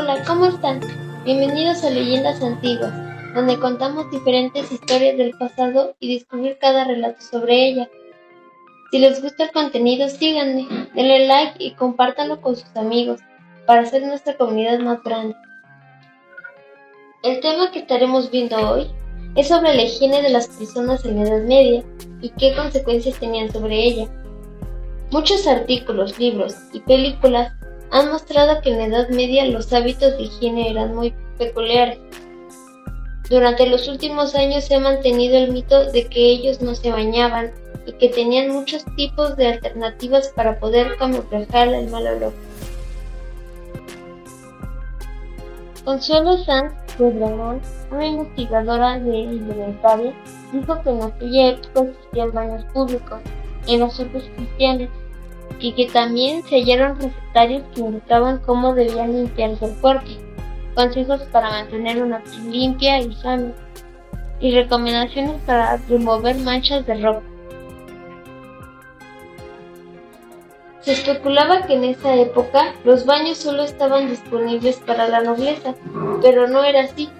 están? Bienvenidos a Leyendas Antiguas, donde contamos diferentes historias del pasado y descubrir cada relato sobre ella. Si les gusta el contenido, síganme, denle like y compártanlo con sus amigos para hacer nuestra comunidad más grande. El tema que estaremos viendo hoy es sobre la higiene de las personas en la Edad Media y qué consecuencias tenían sobre ella. Muchos artículos, libros y películas han mostrado que en la Edad Media los hábitos de higiene eran muy peculiares. Durante los últimos años se ha mantenido el mito de que ellos no se bañaban y que tenían muchos tipos de alternativas para poder camuflar el mal olor. Consuelo Sanz Pedramón, una investigadora de Italia, dijo que en aquella época existían baños públicos en los centros cristianos y que también se hallaron recetarios que indicaban cómo debían limpiarse el cuerpo, consejos para mantener una piel limpia y sana, y recomendaciones para remover manchas de ropa. Se especulaba que en esa época los baños solo estaban disponibles para la nobleza, pero no era así.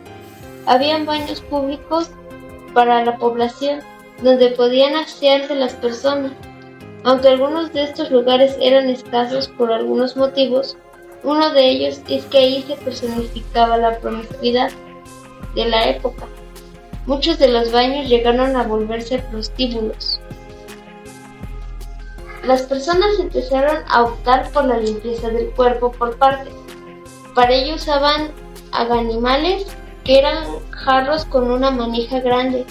Habían baños públicos para la población, donde podían asearse las personas, aunque algunos de estos lugares eran escasos por algunos motivos, uno de ellos es que ahí se personificaba la promiscuidad de la época. Muchos de los baños llegaron a volverse prostíbulos. Las personas empezaron a optar por la limpieza del cuerpo por partes. Para ello usaban animales que eran jarros con una manija grande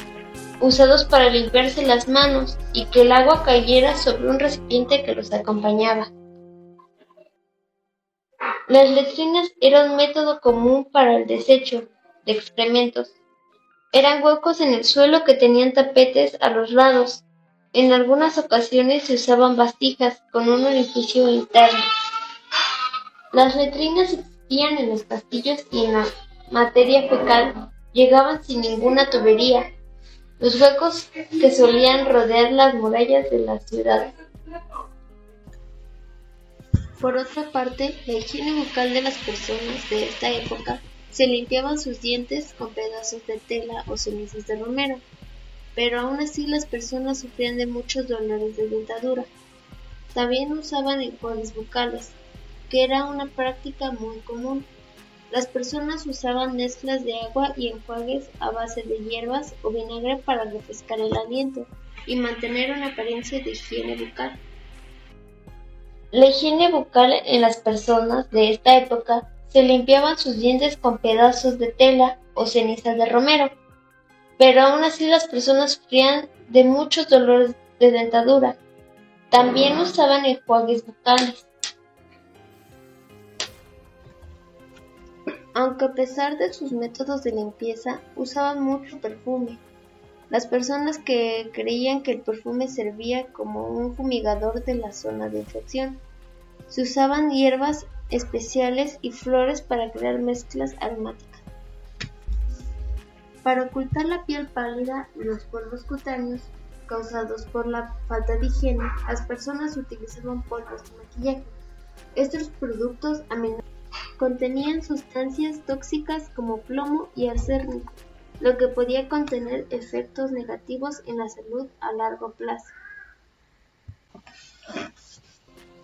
usados para limpiarse las manos y que el agua cayera sobre un recipiente que los acompañaba. Las letrinas eran un método común para el desecho de excrementos. Eran huecos en el suelo que tenían tapetes a los lados. En algunas ocasiones se usaban vasijas con un orificio interno. Las letrinas existían en los castillos y en la materia fecal llegaban sin ninguna tubería los huecos que solían rodear las murallas de la ciudad. Por otra parte, la higiene bucal de las personas de esta época se limpiaban sus dientes con pedazos de tela o cenizas de romero, pero aún así las personas sufrían de muchos dolores de dentadura. También usaban enjuagues bucales, que era una práctica muy común. Las personas usaban mezclas de agua y enjuagues a base de hierbas o vinagre para refrescar el aliento y mantener una apariencia de higiene bucal. La higiene bucal en las personas de esta época se limpiaban sus dientes con pedazos de tela o cenizas de romero, pero aún así las personas sufrían de muchos dolores de dentadura. También usaban enjuagues bucales. Aunque a pesar de sus métodos de limpieza, usaban mucho perfume. Las personas que creían que el perfume servía como un fumigador de la zona de infección. Se usaban hierbas especiales y flores para crear mezclas aromáticas. Para ocultar la piel pálida y los polvos cutáneos causados por la falta de higiene, las personas utilizaban polvos de maquillaje. Estos productos a Contenían sustancias tóxicas como plomo y arsénico, lo que podía contener efectos negativos en la salud a largo plazo.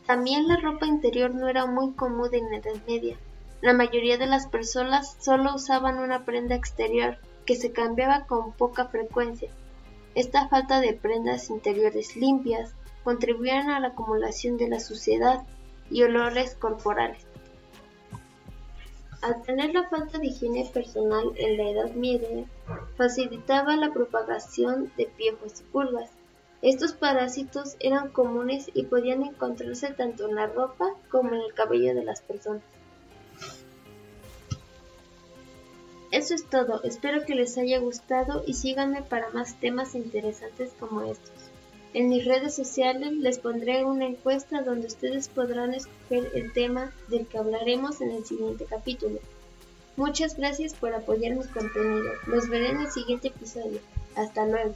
También la ropa interior no era muy común en la Edad Media. La mayoría de las personas solo usaban una prenda exterior que se cambiaba con poca frecuencia. Esta falta de prendas interiores limpias contribuían a la acumulación de la suciedad y olores corporales. Al tener la falta de higiene personal en la Edad Media, facilitaba la propagación de piojos y pulgas. Estos parásitos eran comunes y podían encontrarse tanto en la ropa como en el cabello de las personas. Eso es todo, espero que les haya gustado y síganme para más temas interesantes como estos. En mis redes sociales les pondré una encuesta donde ustedes podrán escoger el tema del que hablaremos en el siguiente capítulo. Muchas gracias por apoyar mi contenido. Los veré en el siguiente episodio. Hasta luego.